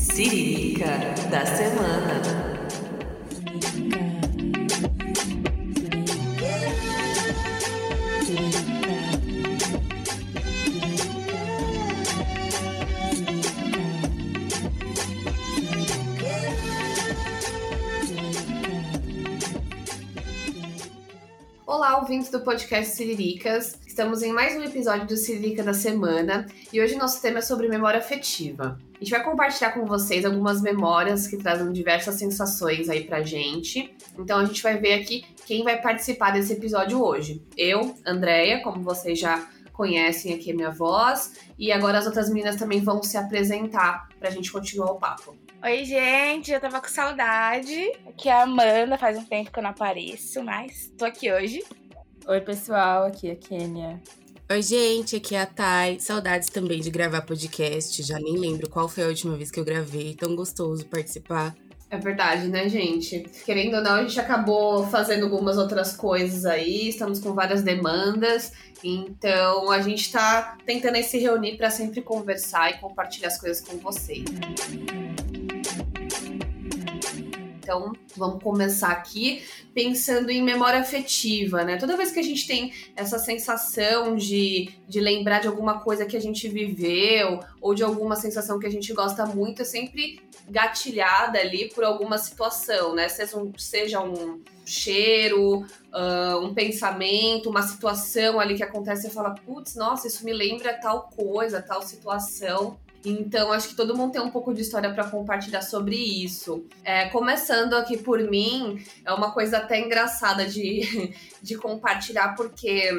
Siririca da semana. Olá, ouvintes do podcast Siriricas. Estamos em mais um episódio do Siririca da semana e hoje nosso tema é sobre memória afetiva. A gente vai compartilhar com vocês algumas memórias que trazem diversas sensações aí pra gente. Então a gente vai ver aqui quem vai participar desse episódio hoje. Eu, Andréia, como vocês já conhecem aqui a minha voz, e agora as outras meninas também vão se apresentar pra gente continuar o papo. Oi, gente, eu tava com saudade. Aqui é a Amanda, faz um tempo que eu não apareço, mas tô aqui hoje. Oi, pessoal, aqui é a Kênia. Oi, gente, aqui é a Thay. Saudades também de gravar podcast. Já nem lembro qual foi a última vez que eu gravei. Tão gostoso participar. É verdade, né, gente? Querendo ou não, a gente acabou fazendo algumas outras coisas aí, estamos com várias demandas, então a gente tá tentando aí se reunir para sempre conversar e compartilhar as coisas com vocês. Então, vamos começar aqui pensando em memória afetiva, né? Toda vez que a gente tem essa sensação de, de lembrar de alguma coisa que a gente viveu ou de alguma sensação que a gente gosta muito, é sempre gatilhada ali por alguma situação, né? Seja um, seja um cheiro, uh, um pensamento, uma situação ali que acontece e fala, putz, nossa, isso me lembra tal coisa, tal situação. Então, acho que todo mundo tem um pouco de história para compartilhar sobre isso. É, começando aqui por mim, é uma coisa até engraçada de, de compartilhar, porque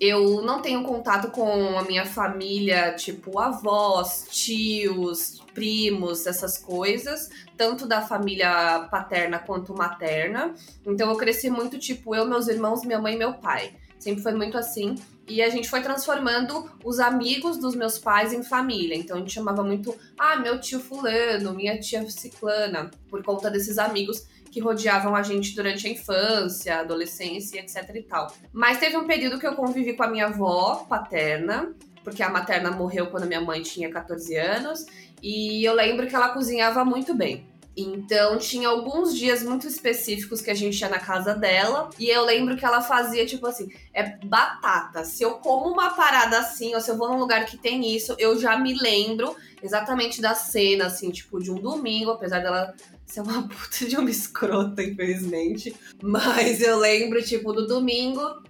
eu não tenho contato com a minha família, tipo avós, tios, primos, essas coisas, tanto da família paterna quanto materna. Então, eu cresci muito, tipo, eu, meus irmãos, minha mãe e meu pai. Sempre foi muito assim. E a gente foi transformando os amigos dos meus pais em família. Então a gente chamava muito, ah, meu tio fulano, minha tia ciclana, por conta desses amigos que rodeavam a gente durante a infância, adolescência, etc e tal. Mas teve um período que eu convivi com a minha avó paterna, porque a materna morreu quando minha mãe tinha 14 anos, e eu lembro que ela cozinhava muito bem. Então tinha alguns dias muito específicos que a gente ia na casa dela e eu lembro que ela fazia tipo assim, é batata. Se eu como uma parada assim, ou se eu vou num lugar que tem isso, eu já me lembro exatamente da cena assim, tipo de um domingo, apesar dela ser uma puta de uma escrota, infelizmente, mas eu lembro tipo do domingo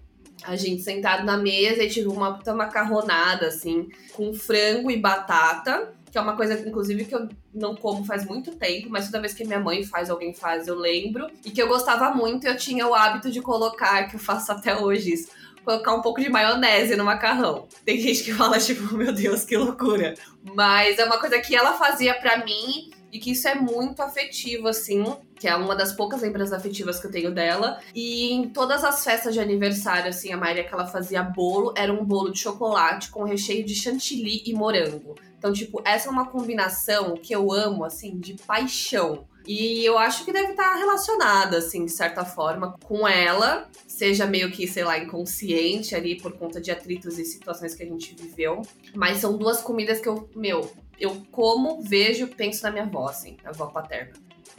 a gente sentado na mesa e tive uma puta macarronada assim, com frango e batata que é uma coisa, inclusive, que eu não como faz muito tempo, mas toda vez que minha mãe faz, alguém faz, eu lembro. E que eu gostava muito, eu tinha o hábito de colocar, que eu faço até hoje isso, colocar um pouco de maionese no macarrão. Tem gente que fala, tipo, meu Deus, que loucura. Mas é uma coisa que ela fazia para mim e que isso é muito afetivo, assim, que é uma das poucas lembranças afetivas que eu tenho dela. E em todas as festas de aniversário, assim, a Maria que ela fazia bolo era um bolo de chocolate com recheio de chantilly e morango. Então, tipo, essa é uma combinação que eu amo, assim, de paixão. E eu acho que deve estar relacionada, assim, de certa forma, com ela, seja meio que, sei lá, inconsciente ali por conta de atritos e situações que a gente viveu. Mas são duas comidas que eu, meu, eu como, vejo, penso na minha avó, assim, a avó paterna.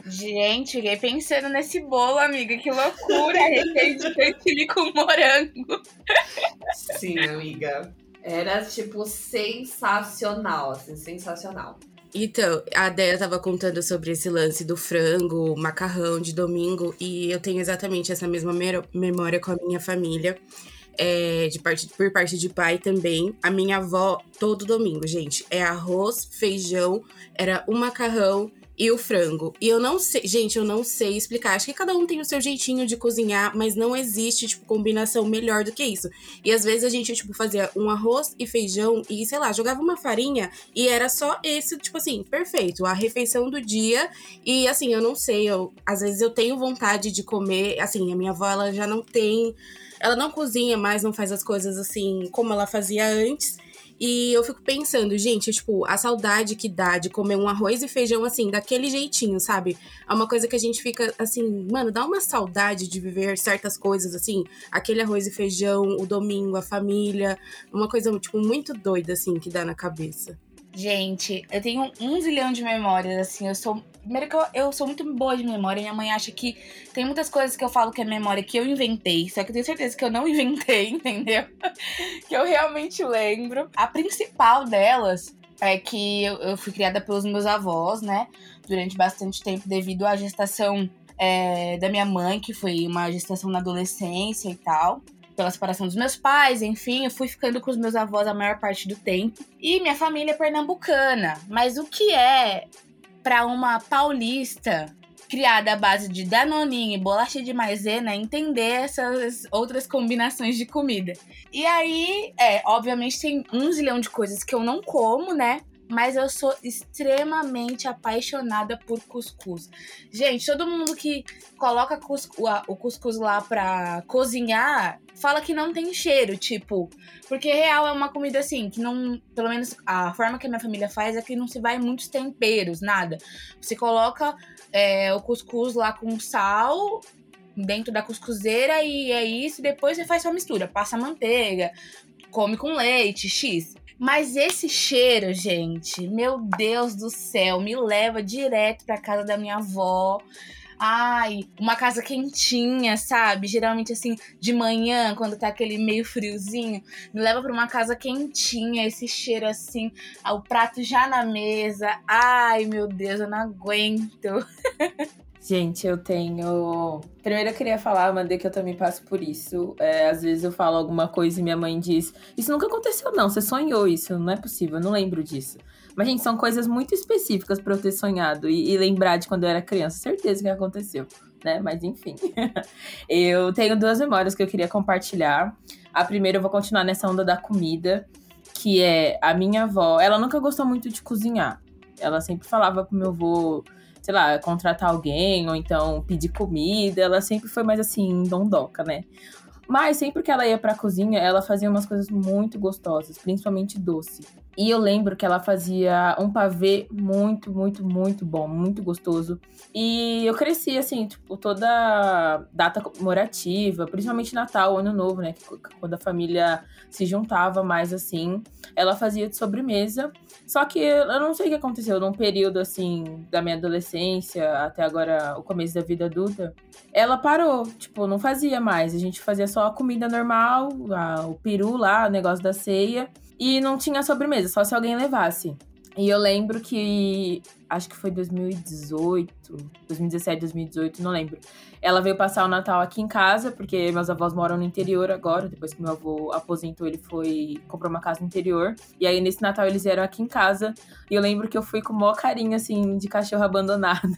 Gente, fiquei pensando nesse bolo, amiga. Que loucura! Recheio de chantilly com morango. Sim, amiga. Era, tipo, sensacional, assim, sensacional. Então, a Deia tava contando sobre esse lance do frango, macarrão de domingo, e eu tenho exatamente essa mesma memória com a minha família. É, de parte, por parte de pai também. A minha avó, todo domingo, gente, é arroz, feijão, era o macarrão e o frango. E eu não sei, gente, eu não sei explicar. Acho que cada um tem o seu jeitinho de cozinhar, mas não existe, tipo, combinação melhor do que isso. E às vezes a gente, tipo, fazia um arroz e feijão e, sei lá, jogava uma farinha e era só esse, tipo assim, perfeito, a refeição do dia. E assim, eu não sei, eu, às vezes eu tenho vontade de comer, assim, a minha avó, ela já não tem. Ela não cozinha mais, não faz as coisas assim como ela fazia antes. E eu fico pensando, gente, tipo, a saudade que dá de comer um arroz e feijão assim, daquele jeitinho, sabe? É uma coisa que a gente fica assim, mano, dá uma saudade de viver certas coisas assim, aquele arroz e feijão, o domingo, a família, uma coisa tipo muito doida assim que dá na cabeça. Gente, eu tenho um zilhão de memórias, assim, eu sou. Primeiro que eu, eu sou muito boa de memória, minha mãe acha que tem muitas coisas que eu falo que é memória que eu inventei, só que eu tenho certeza que eu não inventei, entendeu? que eu realmente lembro. A principal delas é que eu, eu fui criada pelos meus avós, né? Durante bastante tempo, devido à gestação é, da minha mãe, que foi uma gestação na adolescência e tal pela separação dos meus pais, enfim, eu fui ficando com os meus avós a maior parte do tempo. E minha família é pernambucana. Mas o que é para uma paulista criada à base de danoninho e bolacha de maisena entender essas outras combinações de comida? E aí, é, obviamente tem um zilhão de coisas que eu não como, né? Mas eu sou extremamente apaixonada por cuscuz. Gente, todo mundo que coloca o cuscuz lá pra cozinhar fala que não tem cheiro, tipo, porque real é uma comida assim, que não, pelo menos a forma que a minha família faz é que não se vai muitos temperos, nada. Você coloca é, o cuscuz lá com sal dentro da cuscuzeira e é isso, depois você faz sua mistura, passa manteiga, come com leite, X. Mas esse cheiro, gente, meu Deus do céu, me leva direto pra casa da minha avó. Ai, uma casa quentinha, sabe? Geralmente assim, de manhã, quando tá aquele meio friozinho, me leva para uma casa quentinha, esse cheiro assim, o prato já na mesa. Ai, meu Deus, eu não aguento. Gente, eu tenho. Primeiro eu queria falar, Amanda, que eu também passo por isso. É, às vezes eu falo alguma coisa e minha mãe diz: Isso nunca aconteceu, não. Você sonhou isso, não é possível, eu não lembro disso. Mas, gente, são coisas muito específicas para eu ter sonhado e, e, lembrar de quando eu era criança. Certeza que aconteceu, né? Mas enfim. eu tenho duas memórias que eu queria compartilhar. A primeira eu vou continuar nessa onda da comida, que é a minha avó. Ela nunca gostou muito de cozinhar. Ela sempre falava pro meu avô sei lá, contratar alguém ou então pedir comida. Ela sempre foi mais assim, dondoca, né? Mas sempre que ela ia pra cozinha, ela fazia umas coisas muito gostosas, principalmente doce. E eu lembro que ela fazia um pavê muito, muito, muito bom, muito gostoso. E eu cresci, assim, tipo, toda data comemorativa, principalmente Natal, Ano Novo, né? Quando a família se juntava mais assim, ela fazia de sobremesa. Só que eu não sei o que aconteceu num período, assim, da minha adolescência até agora, o começo da vida adulta. Ela parou, tipo, não fazia mais. A gente fazia só a comida normal, a, o peru lá, o negócio da ceia. E não tinha sobremesa, só se alguém levasse. E eu lembro que acho que foi 2018, 2017, 2018, não lembro. Ela veio passar o Natal aqui em casa, porque meus avós moram no interior agora, depois que meu avô aposentou, ele foi comprou uma casa no interior. E aí nesse Natal eles vieram aqui em casa, e eu lembro que eu fui com o maior carinho assim de cachorro abandonado.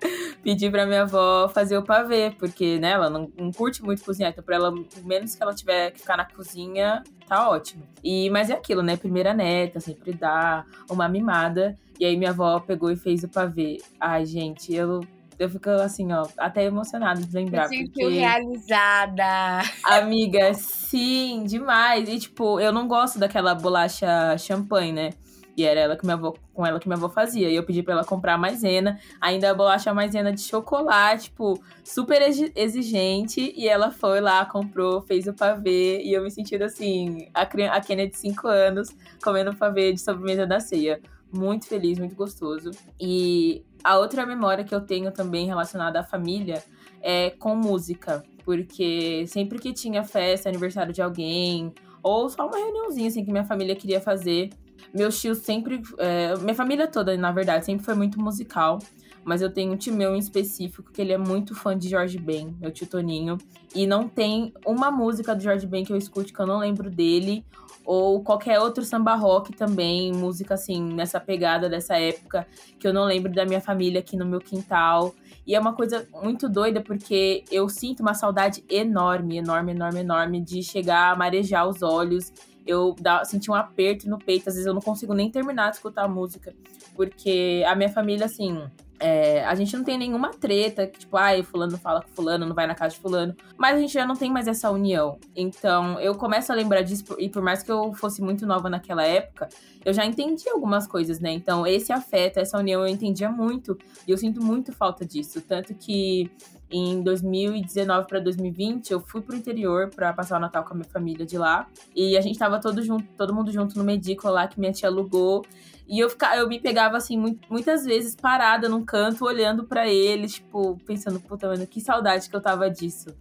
Pedi pra minha avó fazer o pavê, porque né, ela não, não curte muito cozinhar, então pra ela, menos que ela tiver que ficar na cozinha, tá ótimo. E, mas é aquilo, né? Primeira neta, sempre dá uma mimada. E aí minha avó pegou e fez o pavê. Ai, gente, eu eu fico assim, ó, até emocionada de lembrar. Me porque... realizada. Amiga, sim, demais. E, tipo, eu não gosto daquela bolacha champanhe, né? E era ela que minha avó, com ela que minha avó fazia. E eu pedi pra ela comprar maisena. Ainda a bolacha maisena de chocolate, tipo, super exigente. E ela foi lá, comprou, fez o pavê. E eu me sentindo assim, a, a Kenia de 5 anos, comendo pavê de sobremesa da ceia. Muito feliz, muito gostoso. E a outra memória que eu tenho também relacionada à família é com música. Porque sempre que tinha festa, aniversário de alguém, ou só uma reuniãozinha assim que minha família queria fazer, meus tios sempre. É, minha família toda, na verdade, sempre foi muito musical. Mas eu tenho um tio meu em específico que ele é muito fã de Jorge Ben, meu tio Toninho. E não tem uma música do Jorge Ben que eu escute que eu não lembro dele. Ou qualquer outro samba rock também, música assim, nessa pegada dessa época, que eu não lembro da minha família aqui no meu quintal. E é uma coisa muito doida, porque eu sinto uma saudade enorme, enorme, enorme, enorme de chegar a marejar os olhos eu senti um aperto no peito, às vezes eu não consigo nem terminar de escutar a música, porque a minha família, assim, é, a gente não tem nenhuma treta, que, tipo, ai, fulano fala com fulano, não vai na casa de fulano. Mas a gente já não tem mais essa união. Então, eu começo a lembrar disso, e por mais que eu fosse muito nova naquela época, eu já entendi algumas coisas, né? Então, esse afeto, essa união, eu entendia muito. E eu sinto muito falta disso. Tanto que em 2019 para 2020, eu fui pro interior para passar o Natal com a minha família de lá. E a gente tava todo junto, todo mundo junto no Medico lá que minha tia alugou. E eu, ficava, eu me pegava, assim, muitas vezes parada num canto, olhando para ele, tipo, pensando, puta, mano, que saudade que eu tava disso.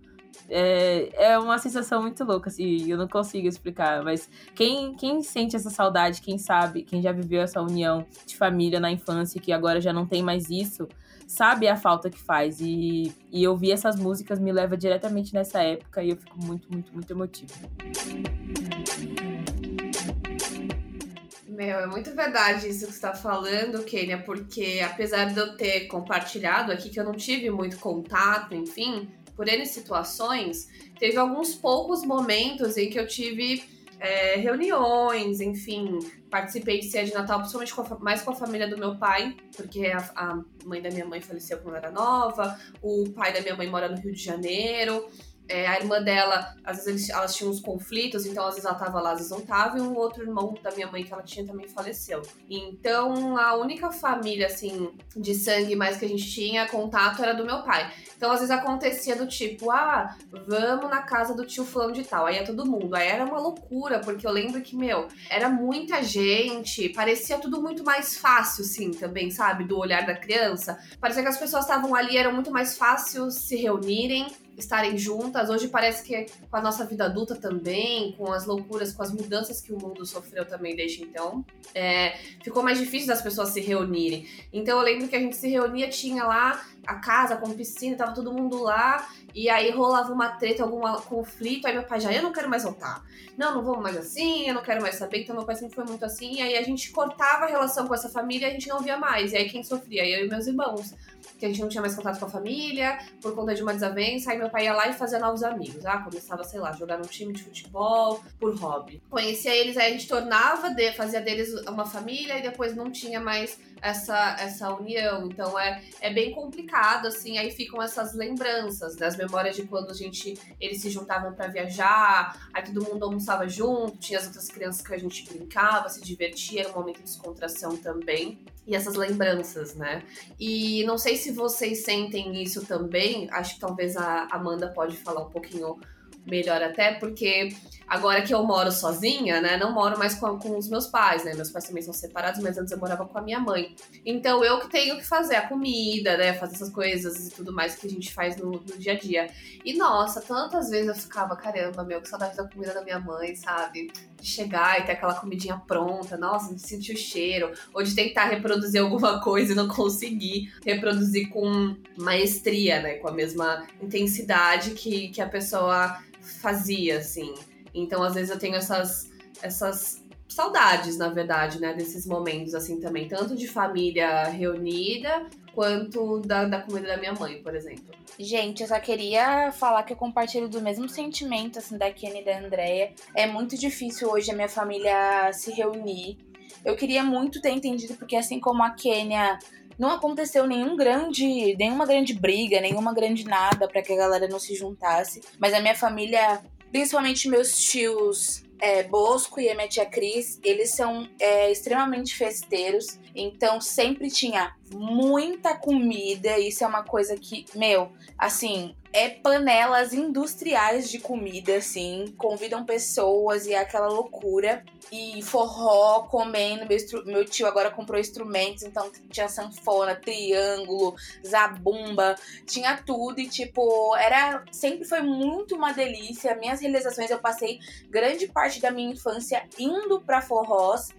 É, é uma sensação muito louca, assim, eu não consigo explicar, mas quem, quem sente essa saudade, quem sabe, quem já viveu essa união de família na infância, que agora já não tem mais isso, sabe a falta que faz. E, e ouvir essas músicas me leva diretamente nessa época e eu fico muito, muito, muito emotiva. Meu, é muito verdade isso que você está falando, Kênia, porque apesar de eu ter compartilhado aqui que eu não tive muito contato, enfim, por N situações, teve alguns poucos momentos em que eu tive é, reuniões, enfim, participei de ceia de Natal, principalmente com a, mais com a família do meu pai, porque a, a, mãe da minha mãe faleceu quando era nova, o pai da minha mãe mora no Rio de Janeiro. É, a irmã dela, às vezes eles, elas tinham uns conflitos, então às vezes ela tava lá, às vezes não tava, e um outro irmão da minha mãe que ela tinha também faleceu. Então a única família, assim, de sangue mais que a gente tinha contato era do meu pai. Então às vezes acontecia do tipo, ah, vamos na casa do tio fulano de tal, aí é todo mundo. Aí era uma loucura, porque eu lembro que, meu, era muita gente, parecia tudo muito mais fácil, sim, também, sabe? Do olhar da criança. Parecia que as pessoas estavam ali, era muito mais fácil se reunirem estarem juntas. Hoje parece que com a nossa vida adulta também, com as loucuras, com as mudanças que o mundo sofreu também desde então, é, ficou mais difícil das pessoas se reunirem. Então eu lembro que a gente se reunia, tinha lá a casa com piscina, tava todo mundo lá, e aí rolava uma treta, algum conflito, aí meu pai já, eu não quero mais voltar. Não, não vamos mais assim, eu não quero mais saber. Então meu pai sempre foi muito assim, e aí a gente cortava a relação com essa família e a gente não via mais. E aí quem sofria? Eu e meus irmãos que a gente não tinha mais contato com a família, por conta de uma desavença. Aí meu pai ia lá e fazia novos amigos. Ah, começava, sei lá, jogar num time de futebol por hobby. Conhecia eles, aí a gente tornava, fazia deles uma família e depois não tinha mais essa, essa união. Então é, é bem complicado, assim. Aí ficam essas lembranças das memórias de quando a gente eles se juntavam para viajar, aí todo mundo almoçava junto, tinha as outras crianças que a gente brincava, se divertia, era um momento de descontração também. E essas lembranças, né? E não sei se vocês sentem isso também, acho que talvez a Amanda pode falar um pouquinho melhor até, porque agora que eu moro sozinha, né, não moro mais com, com os meus pais, né, meus pais também são separados, mas antes eu morava com a minha mãe. Então eu que tenho que fazer a comida, né, fazer essas coisas e tudo mais que a gente faz no, no dia a dia. E nossa, tantas vezes eu ficava, caramba, meu, que saudade da comida da minha mãe, sabe? De chegar e ter aquela comidinha pronta, nossa, de sentir o cheiro, ou de tentar reproduzir alguma coisa e não conseguir reproduzir com maestria, né, com a mesma intensidade que, que a pessoa fazia, assim. Então, às vezes, eu tenho essas, essas saudades, na verdade, né, desses momentos, assim, também. Tanto de família reunida, quanto da, da comida da minha mãe, por exemplo. Gente, eu só queria falar que eu compartilho do mesmo sentimento, assim, da Kenny e da Andrea. É muito difícil hoje a minha família se reunir. Eu queria muito ter entendido, porque assim como a Kênia não aconteceu nenhum grande, nenhuma grande briga, nenhuma grande nada para que a galera não se juntasse. Mas a minha família, principalmente meus tios é, Bosco e a minha tia Cris, eles são é, extremamente festeiros. Então sempre tinha muita comida. Isso é uma coisa que, meu, assim, é panelas industriais de comida, assim. Convidam pessoas e é aquela loucura. E forró comendo. Meu, meu tio agora comprou instrumentos, então tinha sanfona, triângulo, zabumba, tinha tudo. E, tipo, era. Sempre foi muito uma delícia. Minhas realizações, eu passei grande parte da minha infância indo pra forrós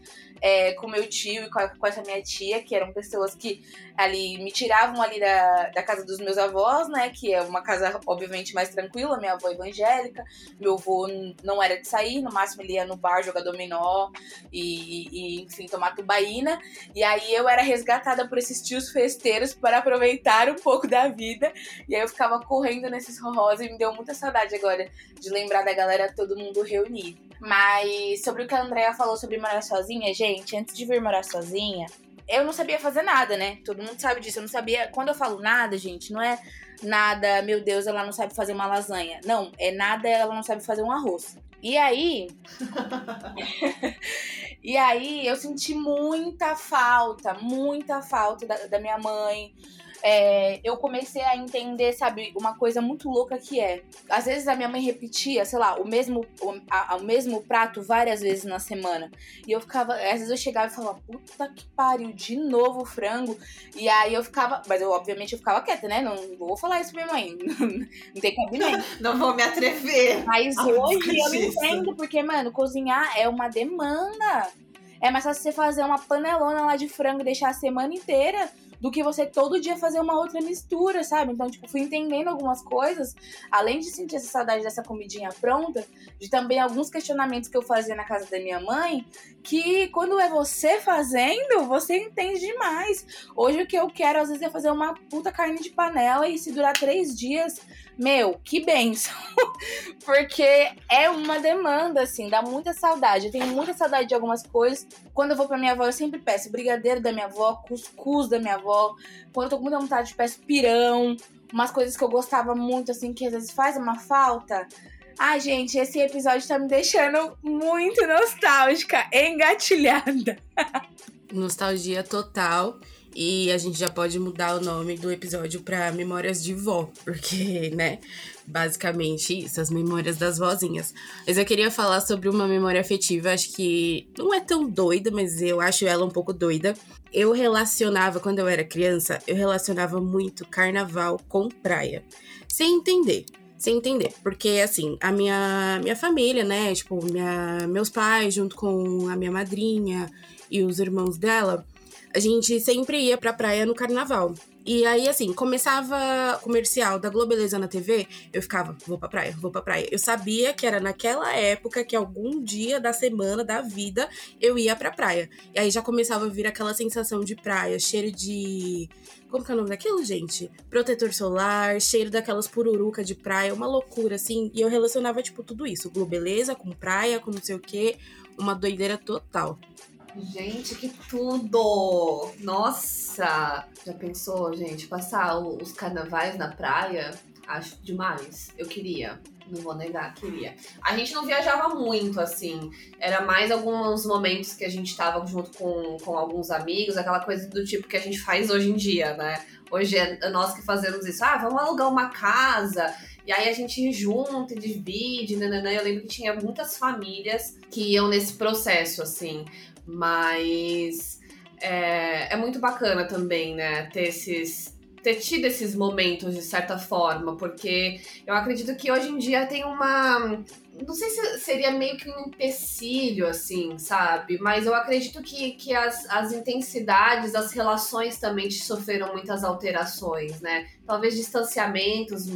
é, com meu tio e com, a, com, essa minha tia, que eram pessoas que ali me tiravam ali da, da casa dos meus avós, né? Que é uma casa, obviamente, mais tranquila, minha avó evangélica, meu avô não era de sair, no máximo ele ia no bar jogar dominó e, e enfim, tomar tubaína. E aí eu era resgatada por esses tios festeiros para aproveitar um pouco da vida. E aí eu ficava correndo nesses rosas e me deu muita saudade agora de lembrar da galera todo mundo reunido. Mas sobre o que a Andrea falou sobre morar sozinha, gente, antes de vir morar sozinha, eu não sabia fazer nada, né? Todo mundo sabe disso. Eu não sabia. Quando eu falo nada, gente, não é nada, meu Deus, ela não sabe fazer uma lasanha. Não, é nada, ela não sabe fazer um arroz. E aí. e aí eu senti muita falta, muita falta da, da minha mãe. É, eu comecei a entender, sabe, uma coisa muito louca que é. Às vezes a minha mãe repetia, sei lá, o mesmo, o, a, o mesmo prato várias vezes na semana. E eu ficava, às vezes eu chegava e falava, puta que pariu, de novo frango. E aí eu ficava, mas eu obviamente eu ficava quieta, né? Não vou falar isso pra minha mãe. Não tem cabimento. Não vou me atrever. Mas hoje eu entendo, porque, mano, cozinhar é uma demanda. É mais fácil você fazer uma panelona lá de frango e deixar a semana inteira do que você todo dia fazer uma outra mistura, sabe? Então, tipo, fui entendendo algumas coisas, além de sentir essa saudade dessa comidinha pronta, de também alguns questionamentos que eu fazia na casa da minha mãe, que quando é você fazendo, você entende demais. Hoje o que eu quero, às vezes, é fazer uma puta carne de panela e se durar três dias, meu, que benção. Porque é uma demanda, assim, dá muita saudade. Eu tenho muita saudade de algumas coisas. Quando eu vou pra minha avó, eu sempre peço brigadeiro da minha avó, cuscuz da minha avó. Quando eu tô com muita vontade, eu peço pirão. Umas coisas que eu gostava muito, assim, que às vezes faz uma falta. Ai, gente, esse episódio tá me deixando muito nostálgica, engatilhada. Nostalgia total. E a gente já pode mudar o nome do episódio para Memórias de Vó, porque, né, basicamente isso, as memórias das vozinhas. Mas eu queria falar sobre uma memória afetiva, acho que não é tão doida, mas eu acho ela um pouco doida. Eu relacionava, quando eu era criança, eu relacionava muito carnaval com praia, sem entender sem entender. Porque, assim, a minha, minha família, né? Tipo, minha, meus pais, junto com a minha madrinha e os irmãos dela, a gente sempre ia pra praia no carnaval. E aí, assim, começava comercial da Globeleza na TV, eu ficava, vou pra praia, vou pra praia. Eu sabia que era naquela época que algum dia da semana, da vida, eu ia pra praia. E aí já começava a vir aquela sensação de praia, cheiro de. Como que é o nome daquilo, gente? Protetor solar, cheiro daquelas pururuca de praia, uma loucura, assim. E eu relacionava, tipo, tudo isso. Globeleza com praia, com não sei o quê. Uma doideira total. Gente, que tudo! Nossa! Já pensou, gente, passar os carnavais na praia? Acho demais. Eu queria. Não vou negar, queria. A gente não viajava muito, assim. Era mais alguns momentos que a gente tava junto com, com alguns amigos, aquela coisa do tipo que a gente faz hoje em dia, né? Hoje é nós que fazemos isso. Ah, vamos alugar uma casa. E aí a gente junta e divide, nananã. Eu lembro que tinha muitas famílias que iam nesse processo, assim. Mas é, é muito bacana também, né? Ter esses, ter tido esses momentos de certa forma, porque eu acredito que hoje em dia tem uma. Não sei se seria meio que um empecilho, assim, sabe? Mas eu acredito que, que as, as intensidades, as relações também sofreram muitas alterações, né? Talvez distanciamentos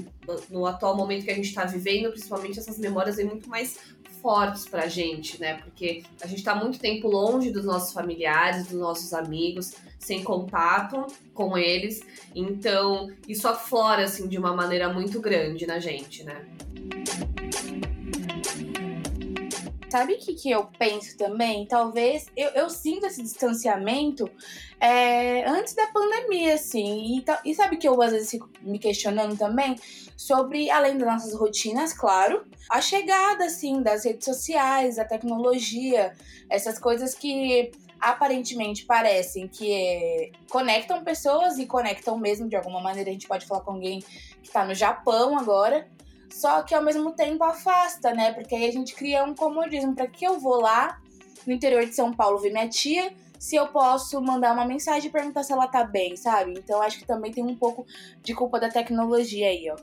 no, atual momento que a gente está vivendo, principalmente essas memórias vêm muito mais fortes pra gente, né? Porque a gente tá muito tempo longe dos nossos familiares, dos nossos amigos, sem contato com eles. Então, isso aflora, assim, de uma maneira muito grande na gente, né? Sabe o que, que eu penso também? Talvez eu, eu sinto esse distanciamento é, antes da pandemia, assim. E, e sabe que eu às vezes fico me questionando também sobre, além das nossas rotinas, claro, a chegada, assim, das redes sociais, a tecnologia, essas coisas que aparentemente parecem que é, conectam pessoas e conectam mesmo de alguma maneira. A gente pode falar com alguém que está no Japão agora, só que ao mesmo tempo afasta, né? Porque aí a gente cria um comodismo. Para que eu vou lá no interior de São Paulo ver minha tia se eu posso mandar uma mensagem e perguntar se ela tá bem, sabe? Então acho que também tem um pouco de culpa da tecnologia aí, ó.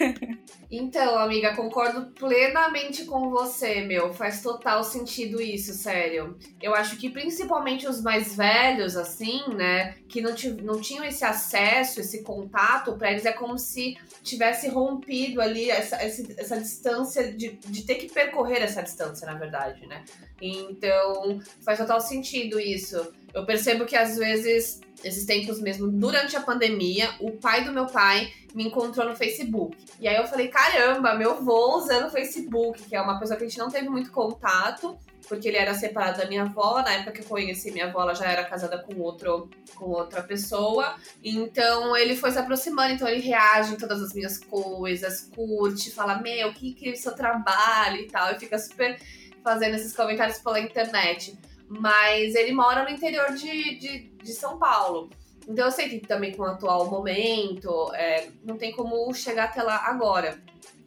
Então, amiga, concordo plenamente com você, meu. Faz total sentido isso, sério. Eu acho que principalmente os mais velhos, assim, né, que não, não tinham esse acesso, esse contato, para eles é como se tivesse rompido ali essa, essa, essa distância, de, de ter que percorrer essa distância, na verdade, né? Então, faz total sentido isso. Eu percebo que às vezes, esses tempos mesmo, durante a pandemia, o pai do meu pai me encontrou no Facebook. E aí eu falei, caramba, meu avô usando o Facebook, que é uma pessoa que a gente não teve muito contato, porque ele era separado da minha avó. Na época que eu conheci minha avó, ela já era casada com outro, com outra pessoa. Então ele foi se aproximando, então ele reage em todas as minhas coisas, curte, fala, meu, o que que é o seu trabalho e tal, e fica super fazendo esses comentários pela internet. Mas ele mora no interior de, de, de São Paulo. Então eu sei que também com o atual momento, é, não tem como chegar até lá agora.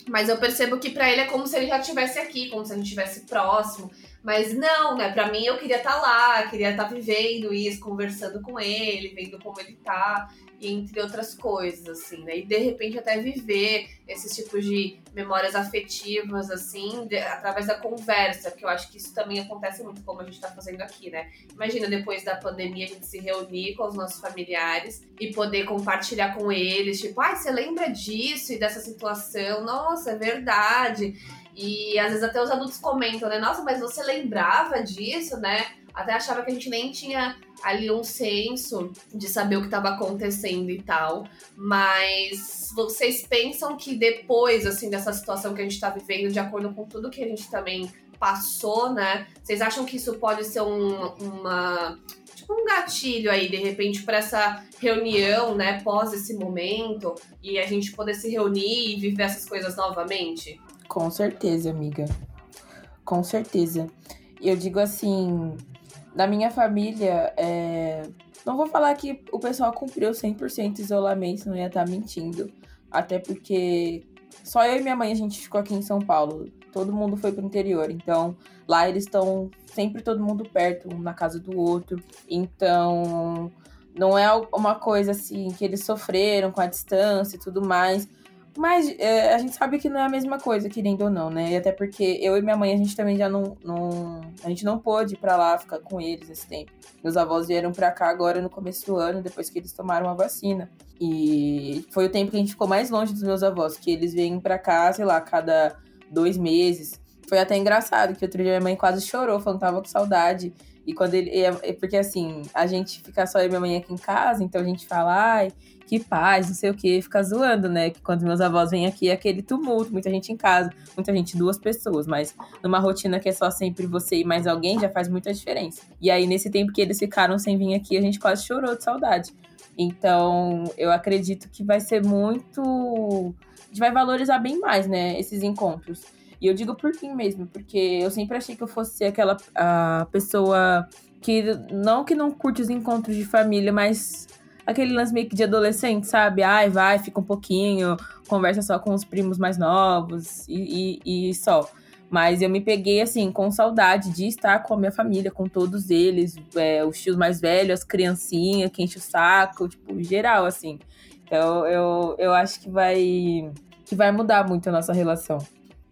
Mas eu percebo que para ele é como se ele já estivesse aqui, como se a gente estivesse próximo. Mas não, né? Para mim eu queria estar tá lá, queria estar tá vivendo isso, conversando com ele, vendo como ele tá entre outras coisas, assim, né? E de repente até viver esses tipos de memórias afetivas, assim, de, através da conversa, porque eu acho que isso também acontece muito como a gente tá fazendo aqui, né? Imagina depois da pandemia a gente se reunir com os nossos familiares e poder compartilhar com eles, tipo, ai, você lembra disso e dessa situação? Nossa, é verdade. E às vezes até os adultos comentam, né? Nossa, mas você lembrava disso, né? Até achava que a gente nem tinha ali um senso de saber o que estava acontecendo e tal. Mas vocês pensam que depois, assim, dessa situação que a gente está vivendo, de acordo com tudo que a gente também passou, né? Vocês acham que isso pode ser um, uma tipo um gatilho aí, de repente, para essa reunião, né, pós esse momento, e a gente poder se reunir e viver essas coisas novamente? Com certeza, amiga. Com certeza. Eu digo assim, na minha família, é... não vou falar que o pessoal cumpriu 100% isolamento, não ia estar tá mentindo. Até porque só eu e minha mãe a gente ficou aqui em São Paulo. Todo mundo foi pro interior. Então, lá eles estão sempre todo mundo perto, um na casa do outro. Então, não é uma coisa assim que eles sofreram com a distância e tudo mais. Mas é, a gente sabe que não é a mesma coisa, querendo ou não, né? E até porque eu e minha mãe, a gente também já não. não a gente não pôde ir pra lá ficar com eles esse tempo. Meus avós vieram pra cá agora no começo do ano, depois que eles tomaram a vacina. E foi o tempo que a gente ficou mais longe dos meus avós, que eles vêm pra cá, sei lá, cada dois meses. Foi até engraçado, que outro dia minha mãe quase chorou, falando que tava com saudade. E quando ele. É, porque assim, a gente fica só eu e minha mãe aqui em casa, então a gente fala, ai, que paz, não sei o que, fica zoando, né? Que quando meus avós vêm aqui é aquele tumulto, muita gente em casa, muita gente, duas pessoas, mas numa rotina que é só sempre você e mais alguém já faz muita diferença. E aí, nesse tempo que eles ficaram sem vir aqui, a gente quase chorou de saudade. Então, eu acredito que vai ser muito. A gente vai valorizar bem mais, né, esses encontros. E eu digo por mim mesmo, porque eu sempre achei que eu fosse aquela a pessoa que não que não curte os encontros de família, mas aquele lance meio que de adolescente, sabe? Ai, vai, fica um pouquinho, conversa só com os primos mais novos e, e, e só. Mas eu me peguei, assim, com saudade de estar com a minha família, com todos eles, é, os tios mais velhos, as criancinhas que enchem o saco, tipo, geral, assim. Então, eu, eu acho que vai, que vai mudar muito a nossa relação.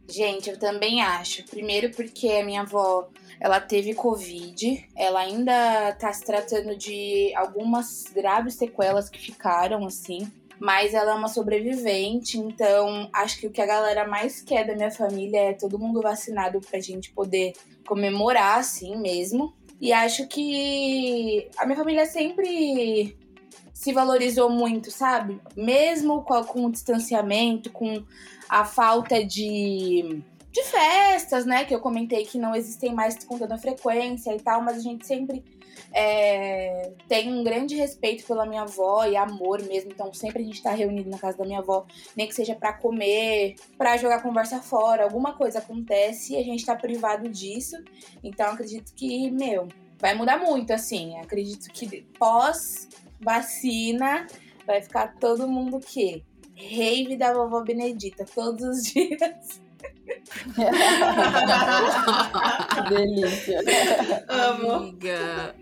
Gente, eu também acho. Primeiro porque a minha avó, ela teve Covid, ela ainda tá se tratando de algumas graves sequelas que ficaram, assim. Mas ela é uma sobrevivente, então acho que o que a galera mais quer da minha família é todo mundo vacinado pra gente poder comemorar, assim mesmo. E acho que a minha família sempre se valorizou muito, sabe? Mesmo com, com o distanciamento, com a falta de, de festas, né? Que eu comentei que não existem mais com toda frequência e tal, mas a gente sempre é, tem um grande respeito pela minha avó e amor mesmo. Então, sempre a gente tá reunido na casa da minha avó, nem que seja para comer, para jogar conversa fora, alguma coisa acontece e a gente tá privado disso. Então, acredito que, meu, vai mudar muito, assim. Acredito que pós vacina vai ficar todo mundo que rave da vovó Benedita todos os dias. que delícia. Amo. Amiga.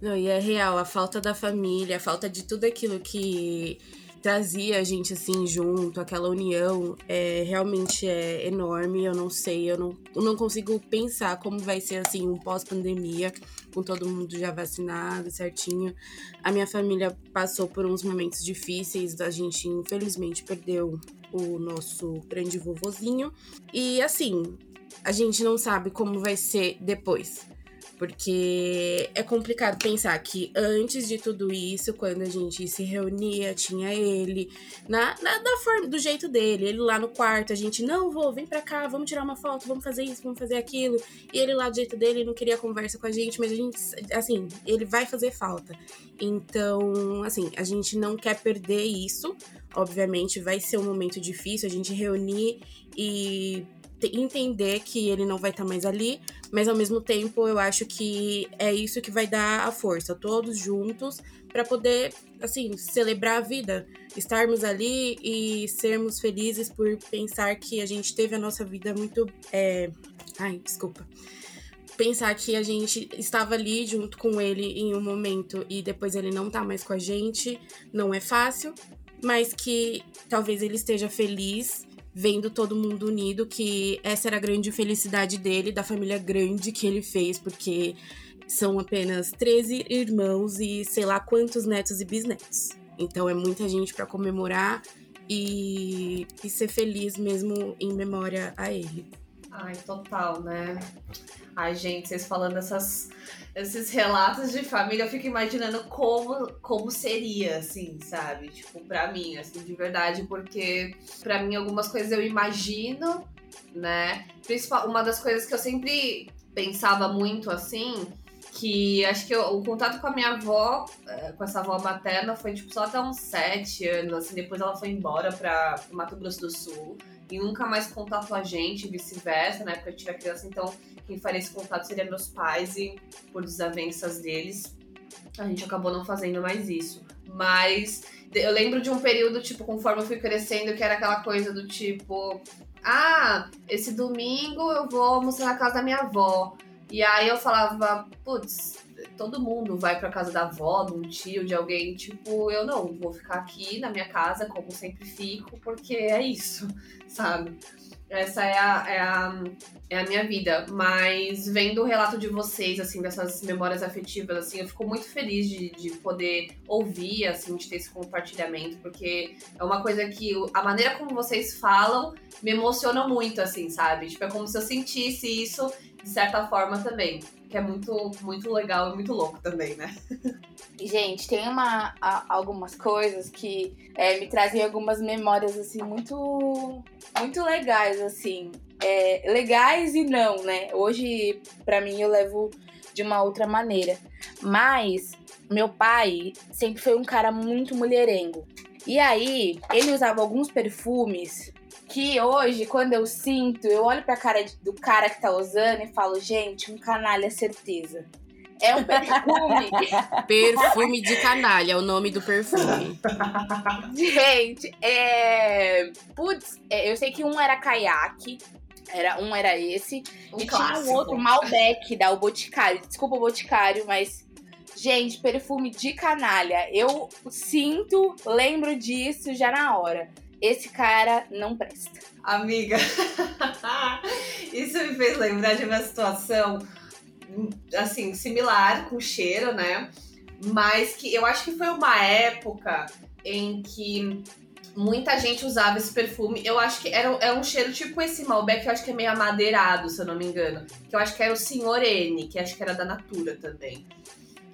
Não, e é real, a falta da família, a falta de tudo aquilo que trazia a gente assim junto, aquela união, é, realmente é enorme. Eu não sei, eu não, eu não consigo pensar como vai ser assim um pós-pandemia, com todo mundo já vacinado certinho. A minha família passou por uns momentos difíceis, a gente infelizmente perdeu o nosso grande vovozinho. E assim, a gente não sabe como vai ser depois. Porque é complicado pensar que antes de tudo isso, quando a gente se reunia, tinha ele na, na da forma, do jeito dele, ele lá no quarto, a gente, não, vou, vem pra cá, vamos tirar uma foto, vamos fazer isso, vamos fazer aquilo. E ele lá do jeito dele não queria conversa com a gente, mas a gente, assim, ele vai fazer falta. Então, assim, a gente não quer perder isso. Obviamente, vai ser um momento difícil a gente reunir e entender que ele não vai estar tá mais ali, mas ao mesmo tempo eu acho que é isso que vai dar a força, todos juntos, para poder, assim, celebrar a vida, estarmos ali e sermos felizes por pensar que a gente teve a nossa vida muito. É... Ai, desculpa pensar que a gente estava ali junto com ele em um momento e depois ele não tá mais com a gente, não é fácil, mas que talvez ele esteja feliz vendo todo mundo unido, que essa era a grande felicidade dele, da família grande que ele fez, porque são apenas 13 irmãos e sei lá quantos netos e bisnetos. Então é muita gente para comemorar e, e ser feliz mesmo em memória a ele. Ai, total, né? Ai, gente, vocês falando essas, esses relatos de família, eu fico imaginando como, como seria, assim, sabe? Tipo, pra mim, assim, de verdade, porque pra mim algumas coisas eu imagino, né? Principal, uma das coisas que eu sempre pensava muito, assim, que acho que eu, o contato com a minha avó, eh, com essa avó materna, foi, tipo, só até uns sete anos, assim, depois ela foi embora pra Mato Grosso do Sul e nunca mais contatou a gente, vice-versa, na época eu tive a criança, então quem faria esse contato seria meus pais e por desavenças deles, a gente acabou não fazendo mais isso. Mas eu lembro de um período, tipo, conforme eu fui crescendo, que era aquela coisa do tipo, ah, esse domingo eu vou almoçar na casa da minha avó. E aí eu falava, putz, todo mundo vai pra casa da avó, de um tio, de alguém, tipo, eu não, vou ficar aqui na minha casa, como sempre fico, porque é isso, sabe? Essa é a, é a, é a minha vida. Mas vendo o relato de vocês, assim, dessas memórias afetivas, assim, eu fico muito feliz de, de poder ouvir, assim, de ter esse compartilhamento, porque é uma coisa que a maneira como vocês falam me emociona muito, assim, sabe? Tipo, é como se eu sentisse isso de certa forma também. Que é muito, muito legal e muito louco também, né? Gente, tem uma, algumas coisas que é, me trazem algumas memórias, assim, muito, muito legais, assim. É, legais e não, né? Hoje, para mim, eu levo de uma outra maneira. Mas, meu pai sempre foi um cara muito mulherengo. E aí, ele usava alguns perfumes que hoje, quando eu sinto, eu olho pra cara do cara que tá usando e falo, gente, um canalha certeza. É um perfume. perfume de canalha, é o nome do perfume. gente, é. Putz, é, eu sei que um era caiaque. Era, um era esse. Um e clássico. tinha um outro, Malbec, da o Boticário. Desculpa o Boticário, mas Gente, perfume de canalha. Eu sinto, lembro disso já na hora esse cara não presta. Amiga, isso me fez lembrar de uma situação assim, similar com cheiro, né? Mas que eu acho que foi uma época em que muita gente usava esse perfume. Eu acho que era, era um cheiro tipo esse Malbec, eu acho que é meio amadeirado, se eu não me engano. Que eu acho que era o Senhor N, que acho que era da Natura também.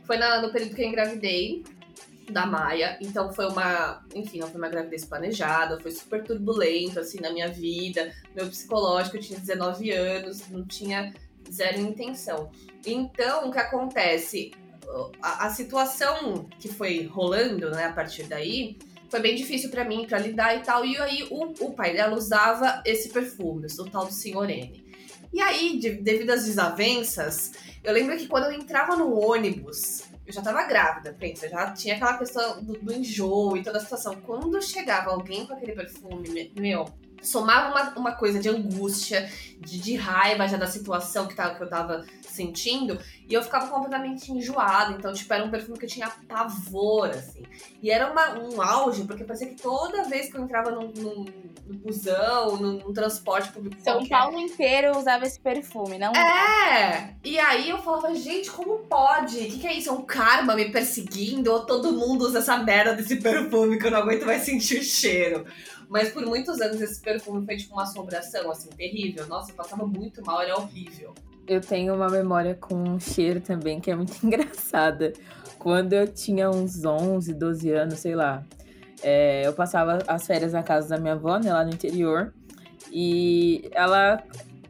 Foi na, no período que eu engravidei da Maia. Então foi uma, enfim, não foi uma gravidez planejada, foi super turbulento assim na minha vida. Meu psicológico, eu tinha 19 anos, não tinha zero intenção. Então, o que acontece? A, a situação que foi rolando, né, a partir daí, foi bem difícil para mim para lidar e tal. E aí o, o pai dela usava esse perfume, o tal do Senhor N. E aí, de, devido às desavenças, eu lembro que quando eu entrava no ônibus eu já tava grávida, pensa, já tinha aquela questão do, do enjoo e toda a situação. Quando chegava alguém com aquele perfume, meu, somava uma, uma coisa de angústia, de, de raiva já da situação que, tava, que eu tava sentindo, e eu ficava completamente enjoada. Então, tipo, era um perfume que eu tinha pavor, assim. E era uma, um auge, porque parecia que toda vez que eu entrava num, num, num busão, num, num, transporte público. São qualquer... Paulo inteiro usava esse perfume, não? É! E aí eu falava, gente, como pode? O que, que é isso? É um karma me perseguindo? Ou todo mundo usa essa merda desse perfume que eu não aguento mais sentir o cheiro? Mas por muitos anos esse perfume foi tipo uma assombração, assim, terrível. Nossa, eu passava muito mal, era horrível. Eu tenho uma memória com um cheiro também que é muito engraçada. Quando eu tinha uns 11, 12 anos, sei lá, é, eu passava as férias na casa da minha avó, né, lá no interior. E ela,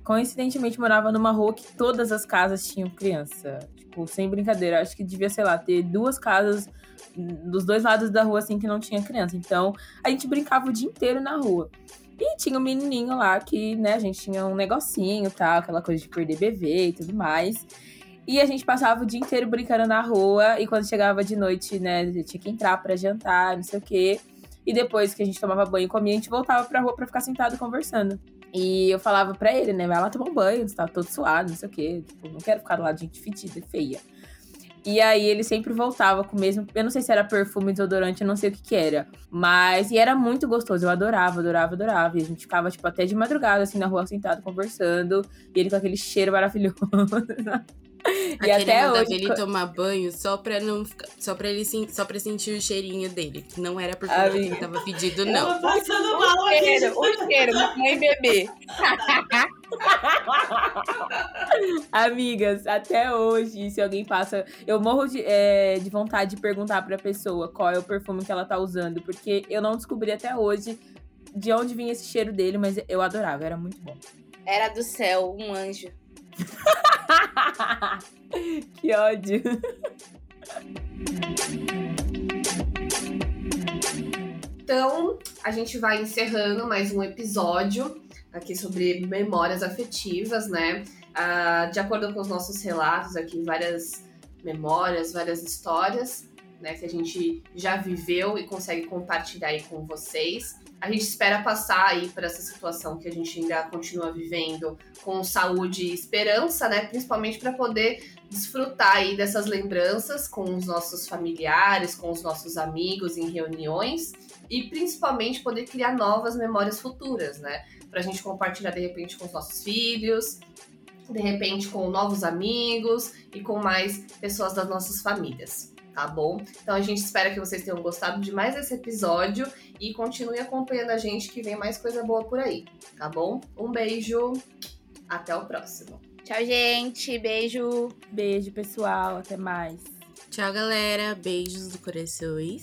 coincidentemente, morava numa rua que todas as casas tinham criança. Tipo, sem brincadeira. Acho que devia, sei lá, ter duas casas dos dois lados da rua, assim, que não tinha criança. Então, a gente brincava o dia inteiro na rua. E tinha um menininho lá que, né, a gente tinha um negocinho, tal, aquela coisa de perder bebê e tudo mais. E a gente passava o dia inteiro brincando na rua. E quando chegava de noite, né, tinha que entrar para jantar, não sei o quê. E depois que a gente tomava banho e comia, a gente voltava pra rua pra ficar sentado conversando. E eu falava pra ele, né, vai lá tomar um banho, você tá todo suado, não sei o quê. Tipo, não quero ficar do lado de gente fedida, feia. E aí ele sempre voltava com o mesmo. Eu não sei se era perfume, desodorante, eu não sei o que que era. Mas. E era muito gostoso. Eu adorava, adorava, adorava. E a gente ficava, tipo, até de madrugada, assim, na rua, sentado, conversando. E ele com aquele cheiro maravilhoso. e até hoje. ele tomar banho só pra não ficar, só pra ele só pra sentir o cheirinho dele. Não era porque ele tava pedido, não. Eu tô passando mal. O cheiro, o cheiro, mãe bebê. Amigas, até hoje, se alguém passa. Eu morro de, é, de vontade de perguntar pra pessoa qual é o perfume que ela tá usando, porque eu não descobri até hoje de onde vinha esse cheiro dele, mas eu adorava, era muito bom. Era do céu, um anjo. que ódio. Então, a gente vai encerrando mais um episódio aqui sobre memórias afetivas, né? Ah, de acordo com os nossos relatos aqui, várias memórias, várias histórias, né, que a gente já viveu e consegue compartilhar aí com vocês. A gente espera passar aí por essa situação que a gente ainda continua vivendo com saúde e esperança, né? Principalmente para poder desfrutar aí dessas lembranças com os nossos familiares, com os nossos amigos em reuniões e principalmente poder criar novas memórias futuras, né? Para a gente compartilhar de repente com os nossos filhos, de repente com novos amigos e com mais pessoas das nossas famílias tá bom? Então a gente espera que vocês tenham gostado de mais esse episódio e continue acompanhando a gente que vem mais coisa boa por aí, tá bom? Um beijo, até o próximo. Tchau, gente. Beijo. Beijo, pessoal. Até mais. Tchau, galera. Beijos do corações.